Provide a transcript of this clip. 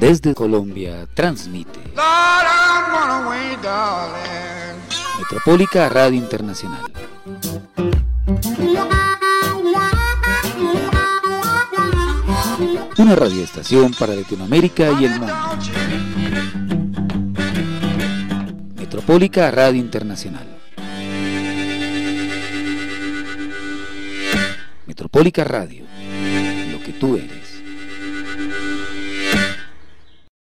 Desde Colombia transmite Metropólica Radio Internacional. Una radioestación para Latinoamérica y el mundo. Metropólica Radio Internacional. Metropólica Radio, lo que tú eres.